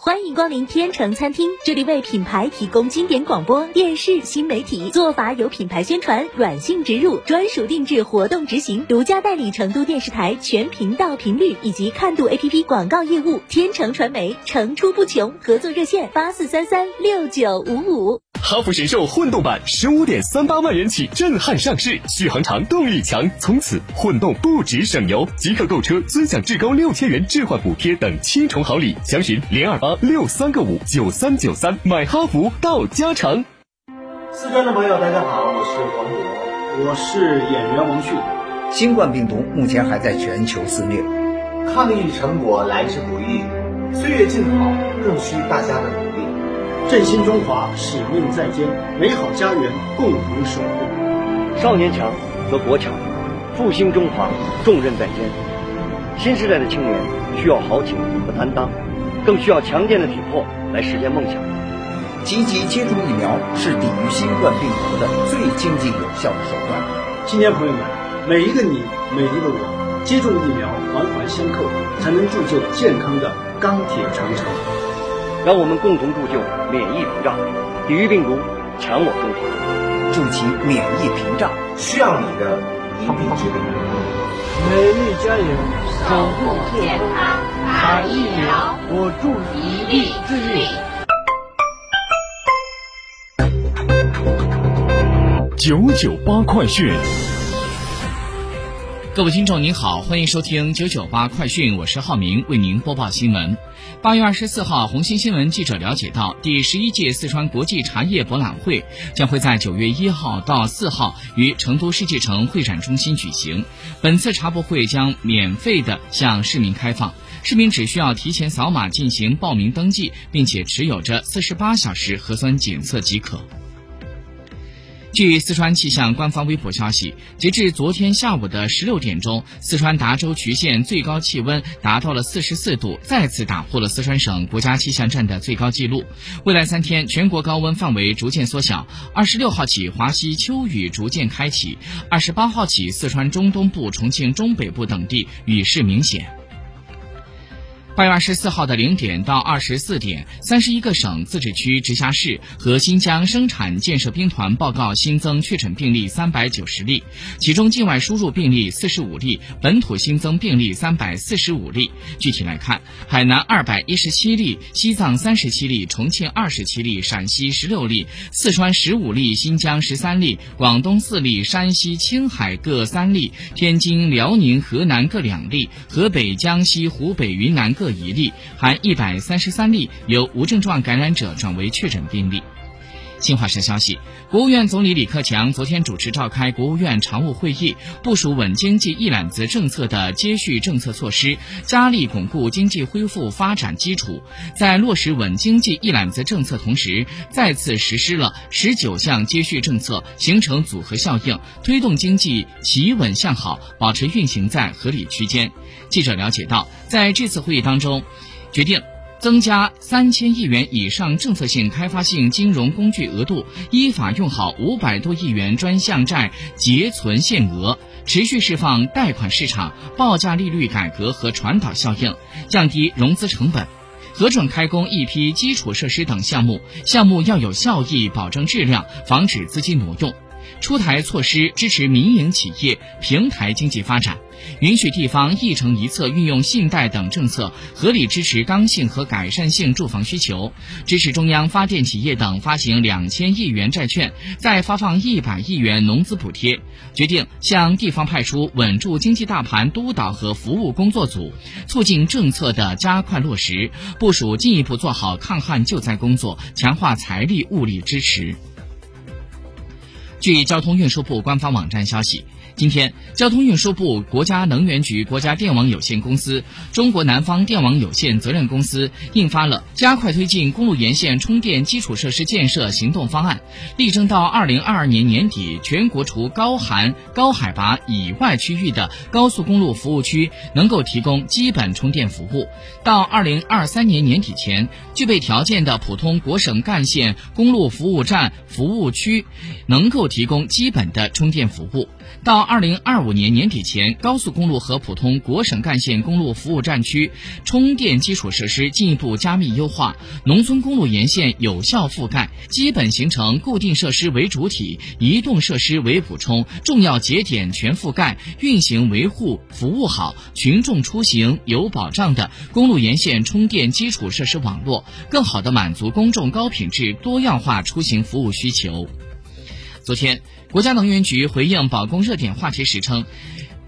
欢迎光临天成餐厅，这里为品牌提供经典广播电视新媒体做法，有品牌宣传、软性植入、专属定制活动执行，独家代理成都电视台全频道频率以及看度 APP 广告业务。天成传媒层出不穷，合作热线八四三三六九五五。哈弗神兽混动版十五点三八万元起震撼上市，续航长，动力强，从此混动不止省油。即刻购车尊享至高六千元置换补贴等七重好礼，详询零二八六三个五九三九三，买哈弗到家诚。四川的朋友，大家好，我是黄渤，我是演员王迅。新冠病毒目前还在全球肆虐，抗疫成果来之不易，岁月静好更需大家的努力。振兴中华，使命在肩，美好家园共同守护。少年强则国强，复兴中华重任在肩。新时代的青年需要豪情和担当，更需要强健的体魄来实现梦想。积极接种疫苗是抵御新冠病毒的最经济有效的手段。青年朋友们，每一个你，每一个我，接种疫苗环环相扣，才能铸就健康的钢铁长城。让我们共同铸就免疫屏障，抵御病毒，强我中华，筑起免疫屏障，需要你的一臂之力。美丽加油，守护健康，打疫苗，我助一臂之力。九九八快讯。各位听众您好，欢迎收听九九八快讯，我是浩明，为您播报新闻。八月二十四号，红星新闻记者了解到，第十一届四川国际茶叶博览会将会在九月一号到四号于成都世纪城会展中心举行。本次茶博会将免费的向市民开放，市民只需要提前扫码进行报名登记，并且持有着四十八小时核酸检测即可。据四川气象官方微博消息，截至昨天下午的十六点钟，四川达州渠县最高气温达到了四十四度，再次打破了四川省国家气象站的最高纪录。未来三天，全国高温范围逐渐缩小。二十六号起，华西秋雨逐渐开启；二十八号起，四川中东部、重庆中北部等地雨势明显。八月二十四号的零点到二十四点，三十一个省、自治区、直辖市和新疆生产建设兵团报告新增确诊病例三百九十例，其中境外输入病例四十五例，本土新增病例三百四十五例。具体来看，海南二百一十七例，西藏三十七例，重庆二十七例，陕西十六例，四川十五例，新疆十三例，广东四例，山西、青海各三例，天津、辽宁、河南各两例，河北、江西、湖北、云南各。一例，含一百三十三例由无症状感染者转为确诊病例。新华社消息，国务院总理李克强昨天主持召开国务院常务会议，部署稳经济一揽子政策的接续政策措施，加力巩固经济恢复发展基础。在落实稳经济一揽子政策同时，再次实施了十九项接续政策，形成组合效应，推动经济企稳向好，保持运行在合理区间。记者了解到，在这次会议当中，决定。增加三千亿元以上政策性开发性金融工具额度，依法用好五百多亿元专项债结存限额，持续释放贷款市场报价利率改革和传导效应，降低融资成本，核准开工一批基础设施等项目，项目要有效益，保证质量，防止资金挪用。出台措施支持民营企业平台经济发展。允许地方一城一策运用信贷等政策，合理支持刚性和改善性住房需求；支持中央发电企业等发行两千亿元债券，再发放一百亿元农资补贴。决定向地方派出稳住经济大盘督导和服务工作组，促进政策的加快落实，部署进一步做好抗旱救灾工作，强化财力物力支持。据交通运输部官方网站消息。今天，交通运输部、国家能源局、国家电网有限公司、中国南方电网有限责任公司印发了加快推进公路沿线充电基础设施建设行动方案，力争到二零二二年年底，全国除高寒高海拔以外区域的高速公路服务区能够提供基本充电服务；到二零二三年年底前，具备条件的普通国省干线公路服务站服务区能够提供基本的充电服务。到二零二五年年底前，高速公路和普通国省干线公路服务站区充电基础设施进一步加密优化，农村公路沿线有效覆盖，基本形成固定设施为主体、移动设施为补充、重要节点全覆盖、运行维护服务好、群众出行有保障的公路沿线充电基础设施网络，更好地满足公众高品质多样化出行服务需求。昨天。国家能源局回应保供热点话题时称，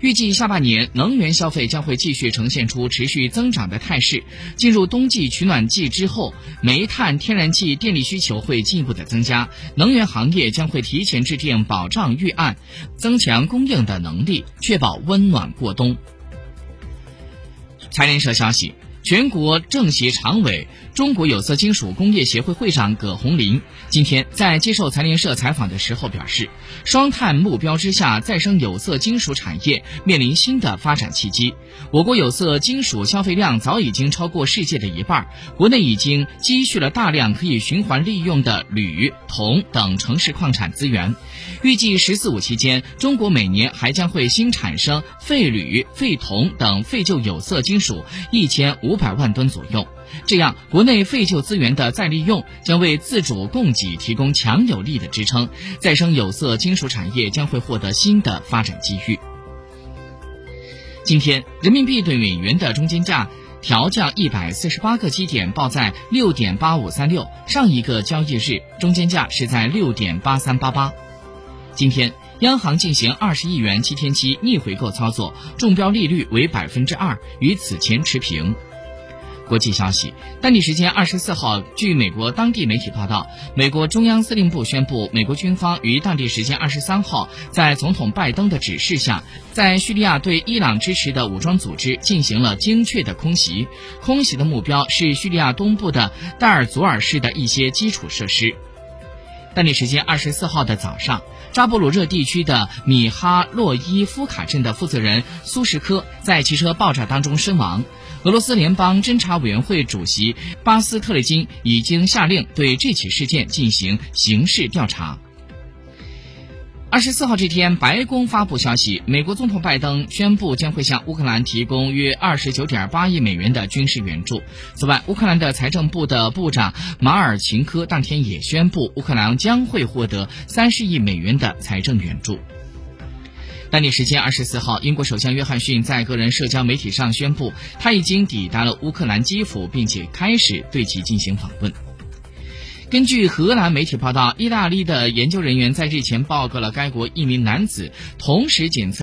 预计下半年能源消费将会继续呈现出持续增长的态势。进入冬季取暖季之后，煤炭、天然气电力需求会进一步的增加，能源行业将会提前制定保障预案，增强供应的能力，确保温暖过冬。财联社消息。全国政协常委、中国有色金属工业协会会长葛洪林今天在接受财联社采访的时候表示，双碳目标之下，再生有色金属产业面临新的发展契机。我国有色金属消费量早已经超过世界的一半，国内已经积蓄了大量可以循环利用的铝、铜等城市矿产资源。预计“十四五”期间，中国每年还将会新产生废铝、废铜等废旧有色金属一千五。五百万吨左右，这样国内废旧资源的再利用将为自主供给提供强有力的支撑，再生有色金属产业将会获得新的发展机遇。今天，人民币对美元的中间价调降一百四十八个基点，报在六点八五三六，上一个交易日中间价是在六点八三八八。今天，央行进行二十亿元七天期逆回购操作，中标利率为百分之二，与此前持平。国际消息，当地时间二十四号，据美国当地媒体报道，美国中央司令部宣布，美国军方于当地时间二十三号，在总统拜登的指示下，在叙利亚对伊朗支持的武装组织进行了精确的空袭。空袭的目标是叙利亚东部的代尔祖尔市的一些基础设施。当地时间二十四号的早上，扎波罗热地区的米哈洛伊夫卡镇的负责人苏什科在汽车爆炸当中身亡。俄罗斯联邦侦查委员会主席巴斯特列金已经下令对这起事件进行刑事调查。二十四号这天，白宫发布消息，美国总统拜登宣布将会向乌克兰提供约二十九点八亿美元的军事援助。此外，乌克兰的财政部的部长马尔琴科当天也宣布，乌克兰将会获得三十亿美元的财政援助。当地时间二十四号，英国首相约翰逊在个人社交媒体上宣布，他已经抵达了乌克兰基辅，并且开始对其进行访问。根据荷兰媒体报道，意大利的研究人员在日前报告了该国一名男子同时检测。